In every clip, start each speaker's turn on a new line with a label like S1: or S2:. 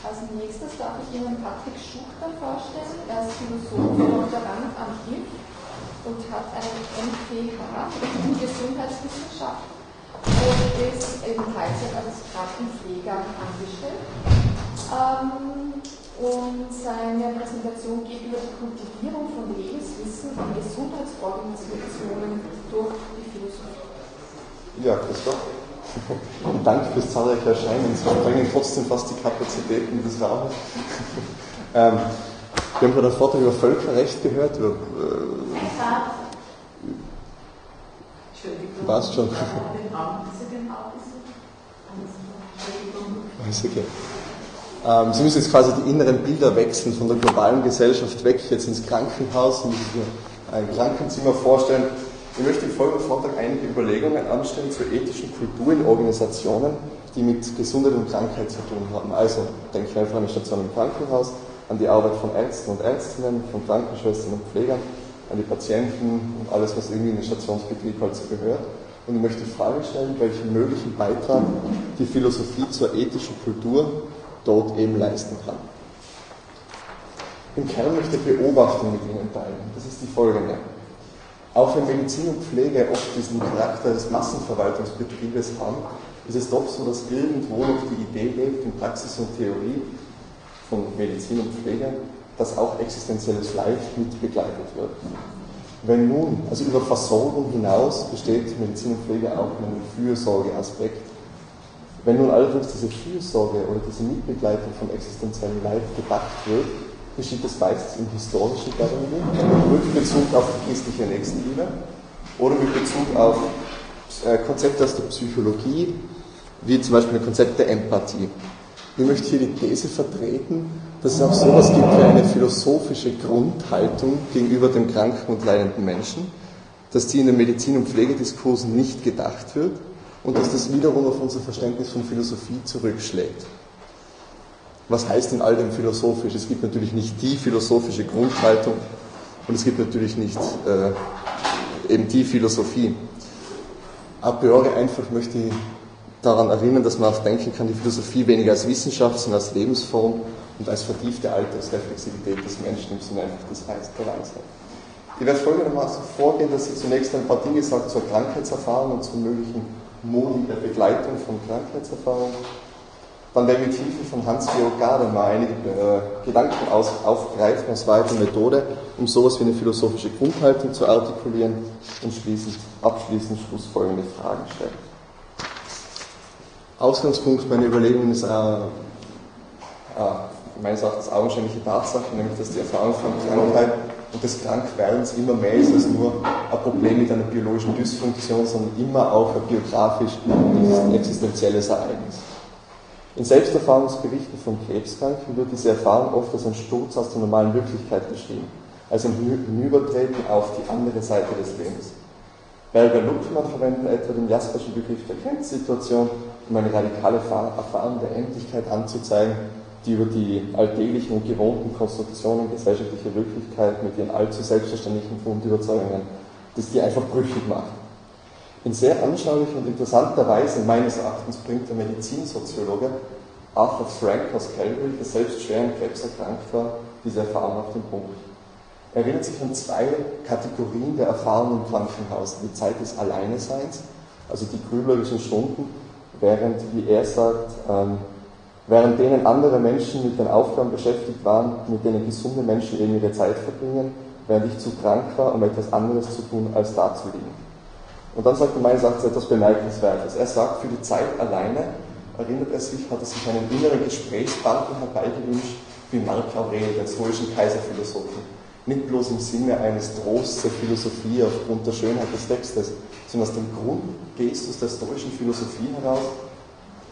S1: Als nächstes darf ich Ihnen Patrick Schuchter vorstellen. Er ist Philosoph und Doktorand am HIF und hat einen MPH in Gesundheitswissenschaft und ist eben Teilzeit als Krankenpfleger angestellt. Ähm, und seine Präsentation geht über die Kultivierung von Lebenswissen und Gesundheitsorganisationen durch die Philosophie.
S2: Ja, Christoph. Danke fürs zahlreiche Erscheinen. Sie sprengen trotzdem fast die Kapazitäten des Raumes. ähm, wir haben gerade einen Vortrag über Völkerrecht gehört. Über, äh, Passt schon. Ist okay. Ähm, Sie müssen jetzt quasi die inneren Bilder wechseln von der globalen Gesellschaft weg, jetzt ins Krankenhaus, müssen Sie ein Krankenzimmer vorstellen ich möchte im folgenden Vortrag einige Überlegungen anstellen zur ethischen Kultur in Organisationen, die mit Gesundheit und Krankheit zu tun haben. Also denke ich einfach an die Station im Krankenhaus, an die Arbeit von Ärzten und Ärztinnen, von Krankenschwestern und Pflegern, an die Patienten und alles, was irgendwie in den Stationsbetrieb halt so gehört. Und ich möchte die Frage stellen, welchen möglichen Beitrag die Philosophie zur ethischen Kultur dort eben leisten kann. Im Kern möchte ich Beobachtung mit Ihnen teilen. Das ist die folgende. Auch wenn Medizin und Pflege oft diesen Charakter des Massenverwaltungsbetriebes haben, ist es doch so, dass irgendwo noch die Idee lebt in Praxis und Theorie von Medizin und Pflege, dass auch existenzielles Leid mit begleitet wird. Wenn nun, also über Versorgung hinaus besteht Medizin und Pflege auch in einem Fürsorgeaspekt. Wenn nun allerdings diese Fürsorge oder diese Mitbegleitung von existenziellem Leid gedacht wird, geschieht das meistens im historischen Paradigmen, mit Bezug auf die christliche Nächstenliebe oder mit Bezug auf äh, Konzepte aus der Psychologie, wie zum Beispiel ein Konzept der Empathie. Ich möchte hier die These vertreten, dass es auch sowas gibt wie eine philosophische Grundhaltung gegenüber dem kranken und leidenden Menschen, dass die in den Medizin- und Pflegediskursen nicht gedacht wird und dass das wiederum auf unser Verständnis von Philosophie zurückschlägt was heißt in all dem philosophisch? Es gibt natürlich nicht die philosophische Grundhaltung und es gibt natürlich nicht äh, eben die Philosophie. A priori einfach möchte ich daran erinnern, dass man auch denken kann, die Philosophie weniger als Wissenschaft, sondern als Lebensform und als vertiefte Altersreflexivität des Menschen im Sinne einfach des Heißt der Weisheit. Ich werde folgendermaßen vorgehen, dass ich zunächst ein paar Dinge sage zur Krankheitserfahrung und zu möglichen Modi der Begleitung von Krankheitserfahrung dann ich mit Hilfe von Hans-Georg Gadamer einige äh, Gedanken aus, aufgreifen aus weiter Methode, um sowas wie eine philosophische Grundhaltung zu artikulieren und schließend, abschließend schlussfolgende Fragen stellen. Ausgangspunkt meiner Überlegungen ist äh, äh, meines Erachtens augenscheinliche Tatsache, nämlich dass die Erfahrung von Krankheit und des Krankwerdens immer mehr ist als nur ein Problem mit einer biologischen Dysfunktion, sondern immer auch ein biografisch existenzielles Ereignis. In Selbsterfahrungsberichten von Krebskranken wird diese Erfahrung oft als ein Sturz aus der normalen Wirklichkeit beschrieben, als ein Hinübertreten auf die andere Seite des Lebens. Berger Luckmann verwenden etwa den Jasperschen Begriff der Grenzsituation, um eine radikale Erfahrung der Endlichkeit anzuzeigen, die über die alltäglichen und gewohnten Konstruktionen gesellschaftlicher Wirklichkeit mit ihren allzu selbstverständlichen Grundüberzeugungen, dass die einfach brüchig macht. In sehr anschaulicher und interessanter Weise, meines Erachtens, bringt der Medizinsoziologe Arthur Frank aus Calgary, der selbst schwer an Krebs erkrankt war, diese Erfahrung auf den Punkt. Er erinnert sich an zwei Kategorien der Erfahrungen im Krankenhaus. Die Zeit des Alleineseins, also die grüblerischen Stunden, während, wie er sagt, ähm, während denen andere Menschen mit den Aufgaben beschäftigt waren, mit denen gesunde Menschen eben ihre Zeit verbringen, während ich zu krank war, um etwas anderes zu tun, als da zu liegen. Und dann sagt er meines Erachtens etwas Bemerkenswertes. Er sagt, für die Zeit alleine erinnert er sich, hat er sich einen inneren Gesprächspartner herbeigewünscht, wie Marc Aurel, den stoischen Kaiserphilosophen. Nicht bloß im Sinne eines Trosts der Philosophie aufgrund der Schönheit des Textes, sondern aus dem Grundgestus der stoischen Philosophie heraus,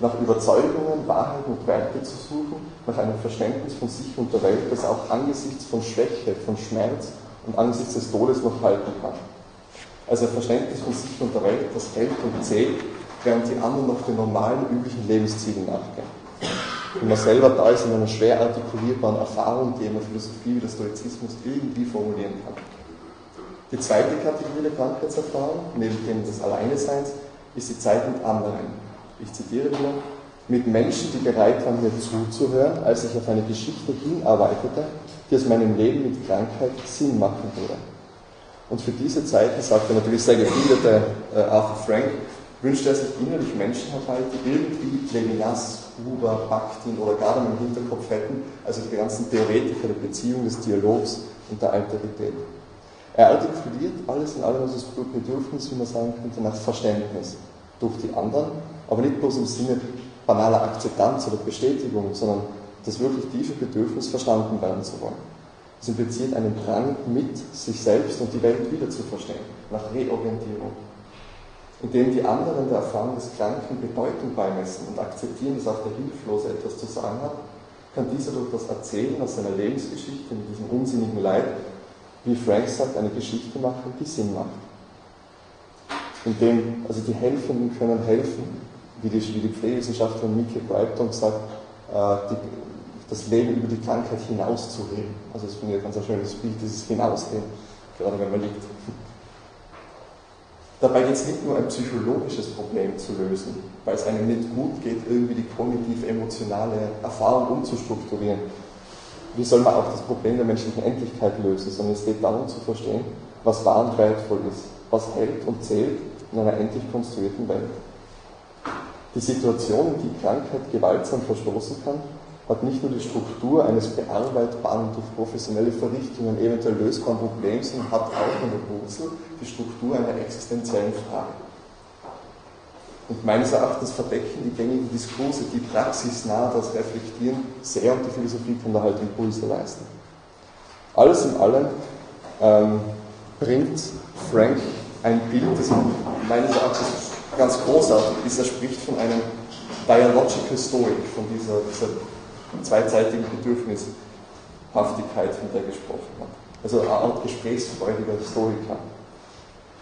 S2: nach Überzeugungen, Wahrheiten und Werte zu suchen, nach einem Verständnis von sich und der Welt, das auch angesichts von Schwäche, von Schmerz und angesichts des Todes noch halten kann. Also ein Verständnis von sich und der Welt, das hält und zählt, während die anderen noch den normalen, üblichen Lebenszielen nachgehen. Und man selber da ist in einer schwer artikulierbaren Erfahrung, die man Philosophie wie der Stoizismus irgendwie formulieren kann. Die zweite Kategorie der Krankheitserfahrung, neben dem des Alleineseins, ist die Zeit mit anderen. Ich zitiere wieder. mit Menschen, die bereit waren, mir zuzuhören, als ich auf eine Geschichte hinarbeitete, die aus meinem Leben mit Krankheit Sinn machen würde. Und für diese Zeiten, sagt er natürlich sehr gebildete äh, Arthur Frank, wünschte er sich innerlich Menschen herbei, die irgendwie Levinas, Huber, Bakhtin oder Gadamer im Hinterkopf hätten, also die ganzen Theoretiker der Beziehung, des Dialogs und der Alterität. Er artikuliert alles in allem das Bedürfnis, wie man sagen könnte, nach Verständnis durch die anderen, aber nicht bloß im Sinne banaler Akzeptanz oder Bestätigung, sondern das wirklich tiefe Bedürfnis, verstanden werden zu wollen. Es impliziert einen Drang, mit sich selbst und die Welt wieder zu verstehen, nach Reorientierung. Indem die anderen der Erfahrung des Kranken Bedeutung beimessen und akzeptieren, dass auch der Hilflose etwas zu sagen hat, kann dieser durch das Erzählen aus seiner Lebensgeschichte mit diesem unsinnigen Leid, wie Frank sagt, eine Geschichte machen, die Sinn macht. Indem, also die Helfenden können helfen, wie die, wie die Pflegewissenschaftlerin Mike Brighton sagt, äh, die, das Leben über die Krankheit hinauszureden. Also das finde ich ein ganz schönes Bild, dieses Hinausreden, gerade wenn man liegt. Dabei geht es nicht nur ein psychologisches Problem zu lösen, weil es einem nicht gut geht, irgendwie die kognitiv-emotionale Erfahrung umzustrukturieren. Wie soll man auch das Problem der menschlichen Endlichkeit lösen, sondern es geht darum zu verstehen, was wahr und wertvoll ist, was hält und zählt in einer endlich konstruierten Welt. Die Situation, in die Krankheit gewaltsam verstoßen kann, hat nicht nur die Struktur eines bearbeitbaren durch professionelle Verrichtungen eventuell lösbaren Problems, sondern hat auch in der Wurzel die Struktur einer existenziellen Frage. Und meines Erachtens verdecken die gängigen Diskurse, die praxisnah das reflektieren, sehr und die Philosophie kann da halt Impulse leisten. Alles in allem ähm, bringt Frank ein Bild, das meines Erachtens ganz großartig ist. Er spricht von einem Dialogical Stoic, von dieser, dieser zweizeitigen Bedürfnishaftigkeit, von der er gesprochen hat. Also eine Art gesprächsfreudiger Historiker.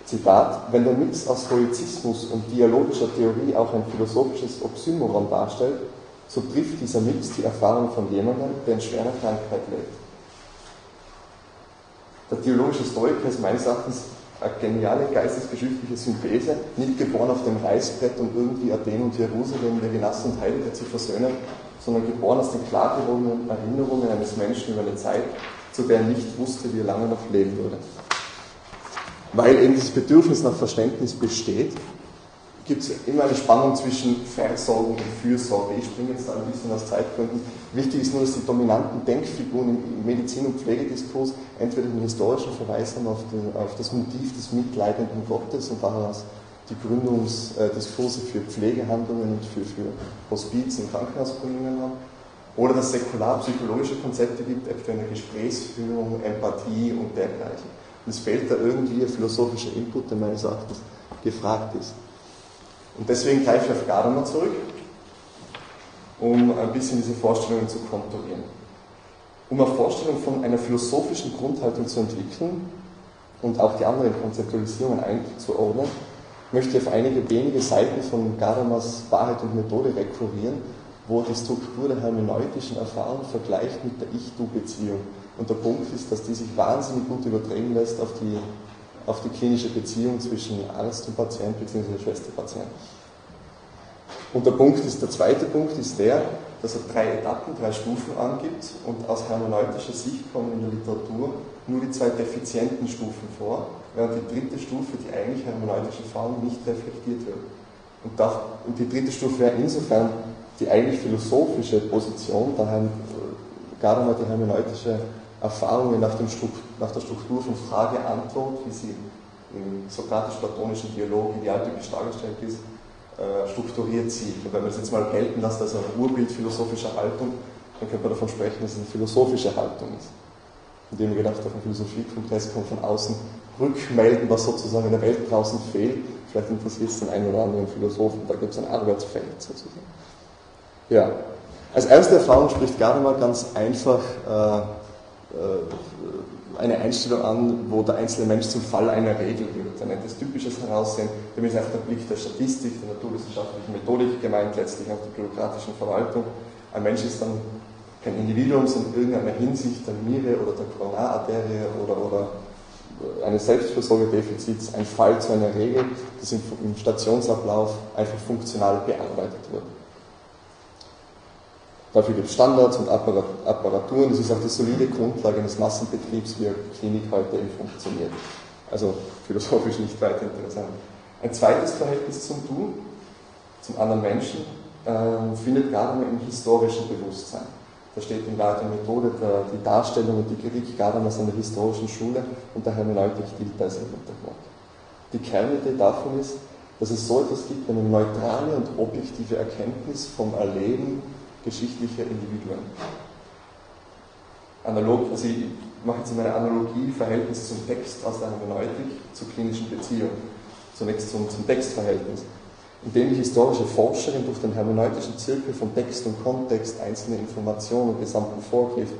S2: Zitat, wenn der Mix aus Stoizismus und dialogischer Theorie auch ein philosophisches Oxymoron darstellt, so trifft dieser Mix die Erfahrung von jemandem, der in schwerer Krankheit lebt. Der theologische Stoiker ist meines Erachtens eine geniale geistesgeschichtliche Synthese, nicht geboren auf dem Reißbrett, um irgendwie Athen und Jerusalem, Levinas und Heidegger zu versöhnen, sondern geboren aus den klar gewordenen Erinnerungen eines Menschen über eine Zeit, zu der er nicht wusste, wie er lange noch leben würde. Weil eben dieses Bedürfnis nach Verständnis besteht, gibt es immer eine Spannung zwischen Versorgung und Fürsorge. Ich springe jetzt da ein bisschen aus Zeitgründen. Wichtig ist nur, dass die dominanten Denkfiguren im Medizin- und Pflegediskurs entweder den historischen Verweis haben auf, den, auf das Motiv des mitleidenden Gottes und daraus die Gründungsdiskurse für Pflegehandlungen und für, für Hospiz- und Krankenhausgründungen haben. Oder dass säkular-psychologische Konzepte gibt, etwa eine Gesprächsführung, Empathie und dergleichen. Und es fehlt da irgendwie ein philosophischer Input, der meines Erachtens gefragt ist. Und deswegen greife ich auf Gadamer zurück, um ein bisschen diese Vorstellungen zu konturieren. Um eine Vorstellung von einer philosophischen Grundhaltung zu entwickeln und auch die anderen Konzeptualisierungen einzuordnen, möchte ich auf einige wenige Seiten von Gadamers Wahrheit und Methode rekurrieren, wo die Struktur der hermeneutischen Erfahrung vergleicht mit der Ich-Du-Beziehung. Und der Punkt ist, dass die sich wahnsinnig gut übertragen lässt auf die, auf die klinische Beziehung zwischen Arzt und Patient bzw. Schwester-Patient. Und der Punkt ist, der zweite Punkt ist der, dass er drei Etappen, drei Stufen angibt und aus hermeneutischer Sicht kommen in der Literatur nur die zwei defizienten Stufen vor, während die dritte Stufe, die eigentlich hermeneutische Erfahrung, nicht reflektiert wird. Und, das, und die dritte Stufe wäre insofern die eigentlich philosophische Position, daher Gadamer die hermeneutische Erfahrungen nach, dem nach der Struktur von Frage-Antwort, wie sie im sokratisch-platonischen Dialog idealtypisch dargestellt ist, äh, strukturiert sieht. Und wenn man das jetzt mal gelten lässt als eine Urbild philosophischer Haltung, dann könnte man davon sprechen, dass es eine philosophische Haltung ist. Indem wir gedacht auf einen Philosophiekongress kommt von außen rückmelden, was sozusagen in der Welt draußen fehlt. Vielleicht interessiert es den einen oder anderen Philosophen, da gibt es ein Arbeitsfeld sozusagen. Ja, als erste Erfahrung spricht Gadamer ganz einfach äh, äh, eine Einstellung an, wo der einzelne Mensch zum Fall einer Regel wird. Er nennt das typisches Heraussehen, damit ist einfach der Blick der Statistik, der naturwissenschaftlichen Methodik gemeint, letztlich auch der bürokratischen Verwaltung. Ein Mensch ist dann kein Individuum, sondern in irgendeiner Hinsicht der Niere oder der Koronararterie oder, oder eines Selbstversorgedefizits ein Fall zu einer Regel, das im, im Stationsablauf einfach funktional bearbeitet wird. Dafür gibt es Standards und Apparaturen. Das ist auch die solide Grundlage eines Massenbetriebs, wie eine Klinik heute eben funktioniert. Also philosophisch nicht weiter interessant. Ein zweites Verhältnis zum Du, zum anderen Menschen, äh, findet gerade im historischen Bewusstsein. Da steht in der Methode der, die Darstellung und die Kritik gerade aus einer historischen Schule und der Hermeneutik gilt als im Hintergrund. Die Kernidee davon ist, dass es so etwas gibt, eine neutrale und objektive Erkenntnis vom Erleben geschichtlicher Individuen. Analog, also ich mache jetzt eine Analogie, Verhältnis zum Text aus der Hermeneutik zur klinischen Beziehung. Zunächst zum, zum Textverhältnis. Indem die historische Forscherin durch den hermeneutischen Zirkel von Text und Kontext, einzelne Informationen und gesamten Vorgriff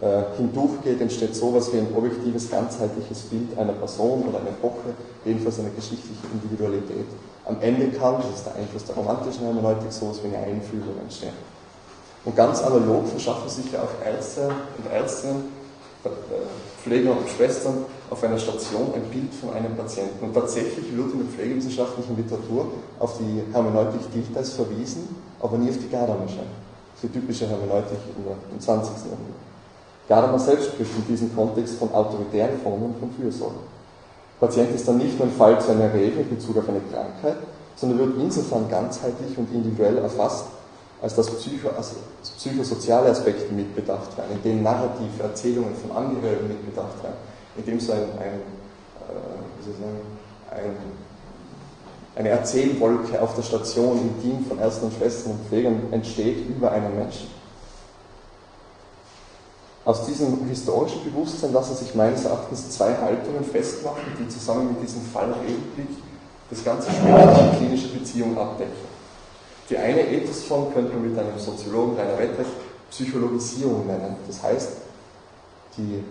S2: äh, hindurchgeht, entsteht sowas wie ein objektives, ganzheitliches Bild einer Person oder einer Epoche, jedenfalls eine geschichtliche Individualität. Am Ende kann, das ist der Einfluss der romantischen Hermeneutik, sowas wie eine Einfühlung entstehen. Und ganz analog verschaffen sich ja auch Ärzte und Ärztinnen, äh, Pfleger und Schwestern auf einer Station ein Bild von einem Patienten. Und tatsächlich wird in der pflegewissenschaftlichen Literatur auf die Hermeneutik Diltheiß verwiesen, aber nie auf die Gadamersche, die typische Hermeneutik im 20. Jahrhundert. Gadamer selbst spricht in diesem Kontext von autoritären Formen von Fürsorge. Patient ist dann nicht nur ein Fall zu einer Regel in Bezug auf eine Krankheit, sondern wird insofern ganzheitlich und individuell erfasst, als dass Psycho, also psychosoziale Aspekte mitbedacht werden, in denen narrative Erzählungen von Angehörigen mitbedacht werden, in dem so ein, ein, äh, ein, eine Erzählwolke auf der Station im Team von Ärzten und Schwestern und Pflegern entsteht über einen Menschen. Aus diesem historischen Bewusstsein lassen sich meines Erachtens zwei Haltungen festmachen, die zusammen mit diesem Fallrückblick das ganze Spektrum der klinischen Beziehung abdecken. Die eine Ethosform könnte man mit einem Soziologen Rainer Wettrecht Psychologisierung nennen. Das heißt, die,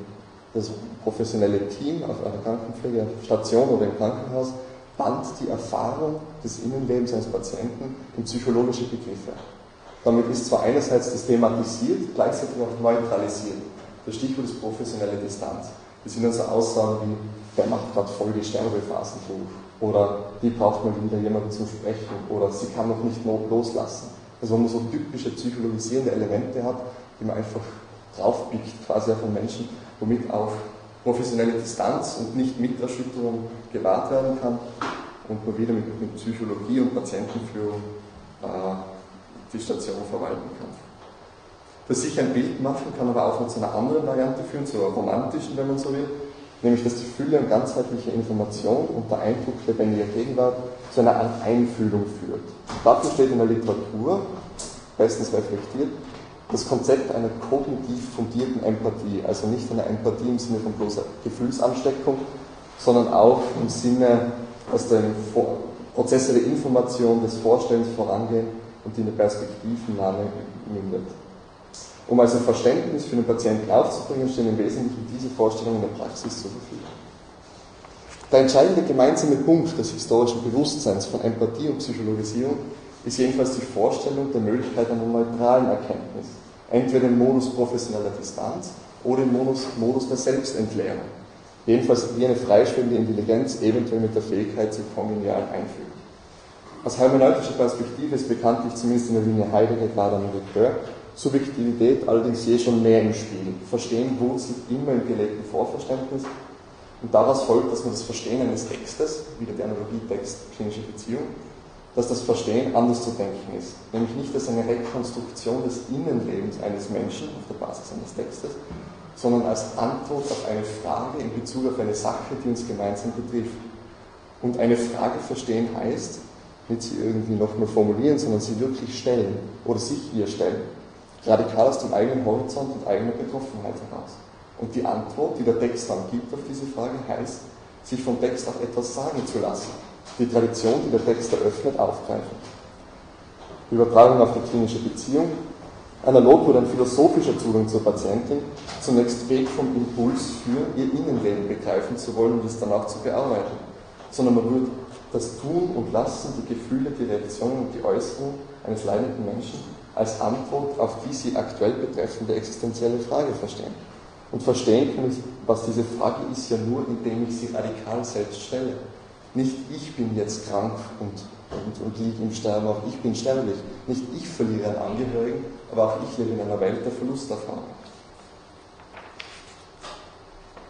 S2: das professionelle Team auf einer Krankenpflegestation oder im Krankenhaus band die Erfahrung des Innenlebens eines Patienten in psychologische Begriffe. Damit ist zwar einerseits das thematisiert, gleichzeitig auch neutralisiert. Das Stichwort ist professionelle Distanz. Das sind also Aussagen wie, der macht gerade voll die Sterbephasen durch oder die braucht mal wieder jemanden zum Sprechen oder sie kann noch nicht loslassen. Also wo man so typische psychologisierende Elemente hat, die man einfach draufpickt quasi auf einen Menschen, womit auch professionelle Distanz und nicht Miterschütterung gewahrt werden kann und man wieder mit, mit Psychologie und Patientenführung äh, die Station verwalten kann. Das sich ein Bild machen kann aber auch noch zu einer anderen Variante führen, zu einer romantischen, wenn man so will, nämlich dass die Fülle und ganzheitliche Information und der Eindruck lebendiger Gegenwart zu einer Art Einfühlung führt. Dafür steht in der Literatur, bestens reflektiert, das Konzept einer kognitiv fundierten Empathie, also nicht einer Empathie im Sinne von bloßer Gefühlsansteckung, sondern auch im Sinne, dass der Prozesse der Information, des Vorstellens vorangehen und die eine Perspektivennahme mündet. Um also Verständnis für den Patienten aufzubringen, stehen im Wesentlichen diese Vorstellungen in der Praxis zur Verfügung. Der entscheidende gemeinsame Punkt des historischen Bewusstseins von Empathie und Psychologisierung ist jedenfalls die Vorstellung der Möglichkeit einer neutralen Erkenntnis, entweder im Modus professioneller Distanz oder im Modus, Modus der Selbstentleerung. Jedenfalls wie eine freischwebende Intelligenz, eventuell mit der Fähigkeit zur kongenialen Einfühlung. Aus hermeneutischer Perspektive ist bekanntlich zumindest in der Linie Heidegger, Gladern und Ricoeur Subjektivität allerdings je schon mehr im Spiel. Verstehen wurzelt immer im gelebten Vorverständnis und daraus folgt, dass man das Verstehen eines Textes, wieder die Analogie Text, klinische Beziehung, dass das Verstehen anders zu denken ist. Nämlich nicht als eine Rekonstruktion des Innenlebens eines Menschen auf der Basis eines Textes, sondern als Antwort auf eine Frage in Bezug auf eine Sache, die uns gemeinsam betrifft. Und eine Frage verstehen heißt, nicht sie irgendwie nochmal formulieren, sondern sie wirklich stellen oder sich ihr stellen radikal aus dem eigenen Horizont und eigener Betroffenheit heraus. Und die Antwort, die der Text dann gibt auf diese Frage, heißt, sich vom Text auch etwas sagen zu lassen. Die Tradition, die der Text eröffnet, aufgreifen. Übertragung auf die klinische Beziehung. Analog wurde ein philosophischer Zugang zur Patientin zunächst weg vom Impuls für ihr Innenleben begreifen zu wollen und es dann auch zu bearbeiten. Sondern man würde das Tun und Lassen, die Gefühle, die Reaktionen und die Äußerung eines leidenden Menschen als Antwort auf die sie aktuell betreffende existenzielle Frage verstehen. Und verstehen kann ich, was diese Frage ist, ja nur, indem ich sie radikal selbst stelle. Nicht ich bin jetzt krank und und, und liege im Sterben, auch ich bin sterblich. Nicht ich verliere einen Angehörigen, aber auch ich lebe in einer Welt der Verlusterfahrung.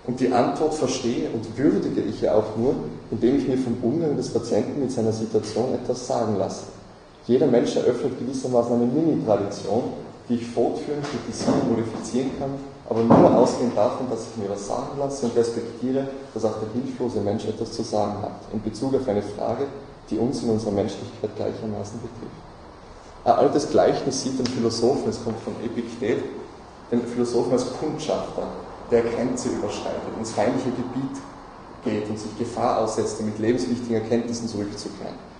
S2: Und die Antwort verstehe und würdige ich ja auch nur, indem ich mir vom Umgang des Patienten mit seiner Situation etwas sagen lasse. Jeder Mensch eröffnet gewissermaßen eine Mini-Tradition, die ich fortführen, kritisieren, modifizieren kann, aber nur ausgehend davon, dass ich mir was sagen lasse und respektiere, dass auch der hilflose Mensch etwas zu sagen hat, in Bezug auf eine Frage, die uns in unserer Menschlichkeit gleichermaßen betrifft. Ein altes Gleichnis sieht den Philosophen, es kommt von Epiktet, den Philosophen als Kundschafter, der Grenze überschreitet, ins feindliche Gebiet geht und sich Gefahr aussetzt, um mit lebenswichtigen Erkenntnissen zurückzukehren.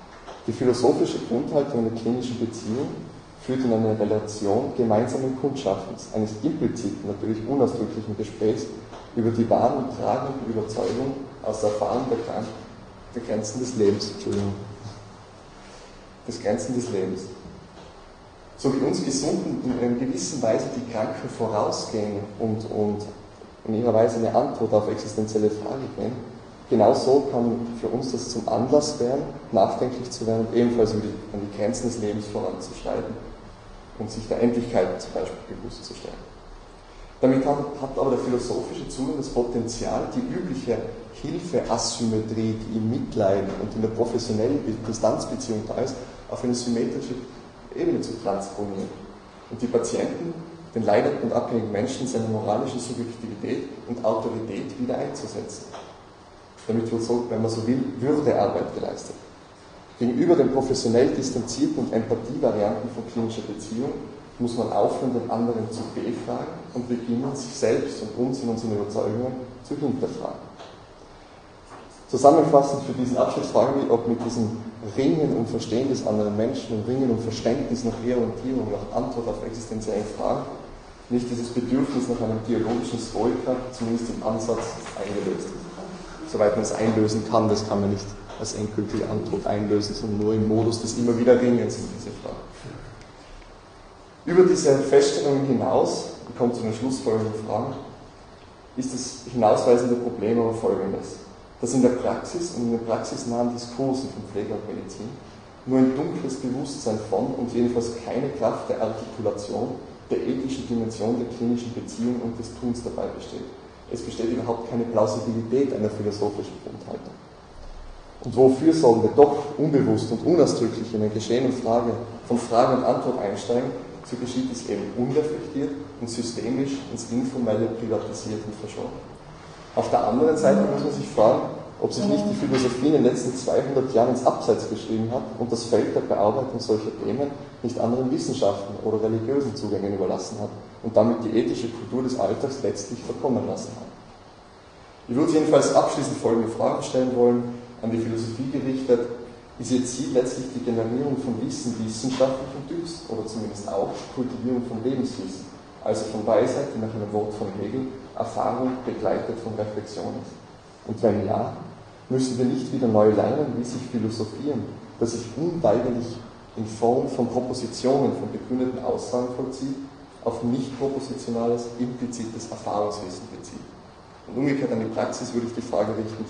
S2: Die philosophische Grundhaltung einer klinischen Beziehung führt in eine Relation gemeinsamen Kundschaftens, eines impliziten, natürlich unausdrücklichen Gesprächs über die wahren und tragenden Überzeugungen aus der Erfahrung der, der Grenzen des Lebens. Entschuldigung. Des Grenzen des Lebens. So wie uns Gesunden in einer gewissen Weise die Kranken vorausgehen und, und in ihrer Weise eine Antwort auf existenzielle Fragen geben, genauso kann für uns das zum Anlass werden, nachdenklich zu werden und ebenfalls an die Grenzen des Lebens voranzuschreiten und sich der Endlichkeit zum Beispiel bewusst zu stellen. Damit hat, hat aber der philosophische Zugang das Potenzial, die übliche Hilfeasymmetrie, die im Mitleiden und in der professionellen Distanzbeziehung da ist, auf eine symmetrische Ebene zu transponieren und die Patienten, den leidenden und abhängigen Menschen, seine moralische Subjektivität und Autorität wieder einzusetzen. Damit wird so, wenn man so will, Würdearbeit geleistet. Gegenüber den professionell distanzierten und Empathievarianten von klinischer Beziehung muss man aufhören, den anderen zu befragen und beginnen, sich selbst und uns in unseren Überzeugungen zu hinterfragen. Zusammenfassend für diesen Abschluss fragen wir, ob mit diesem Ringen um Verstehen des anderen Menschen und Ringen um Verständnis nach Orientierung, nach Antwort auf existenzielle Fragen nicht dieses Bedürfnis nach einem theologischen Stoiker zumindest im Ansatz eingelöst ist. Soweit man es einlösen kann, das kann man nicht als endgültige Antwort einlösen, sondern nur im Modus des immer wieder Ringens in diese Frage. Über diese Feststellungen hinaus, ich komme zu den schlussfolgernden Fragen, ist das hinausweisende Problem aber folgendes, dass in der Praxis und in den praxisnahen Diskursen von Pflege und Medizin nur ein dunkles Bewusstsein von und jedenfalls keine Kraft der Artikulation der ethischen Dimension der klinischen Beziehung und des Tuns dabei besteht. Es besteht überhaupt keine Plausibilität einer philosophischen Grundhaltung. Und wo Fürsorgende doch unbewusst und unausdrücklich in ein Geschehen und Frage, von Frage und Antwort einsteigen, so geschieht es eben unreflektiert und systemisch ins Informelle privatisiert und verschoben. Auf der anderen Seite muss man sich fragen, ob sich nicht die Philosophie in den letzten 200 Jahren ins Abseits geschrieben hat und das Feld der Bearbeitung solcher Themen nicht anderen Wissenschaften oder religiösen Zugängen überlassen hat und damit die ethische Kultur des Alltags letztlich verkommen lassen hat. Ich würde jedenfalls abschließend folgende Fragen stellen wollen, an die Philosophie gerichtet. Ist ihr Ziel letztlich die Generierung von Wissen wissenschaftlichen Typs oder zumindest auch Kultivierung von Lebenswissen, also von Weisheit, die nach einem Wort von Hegel Erfahrung begleitet von Reflexion ist? Und wenn ja, müssen wir nicht wieder neu lernen, wie sich Philosophieren, das sich unweigerlich in Form von Propositionen, von begründeten Aussagen vollzieht, auf nicht propositionales, implizites Erfahrungswissen bezieht. Und umgekehrt an die Praxis würde ich die Frage richten,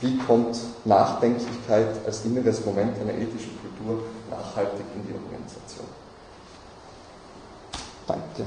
S2: wie kommt Nachdenklichkeit als inneres Moment einer ethischen Kultur nachhaltig in die Organisation? Danke.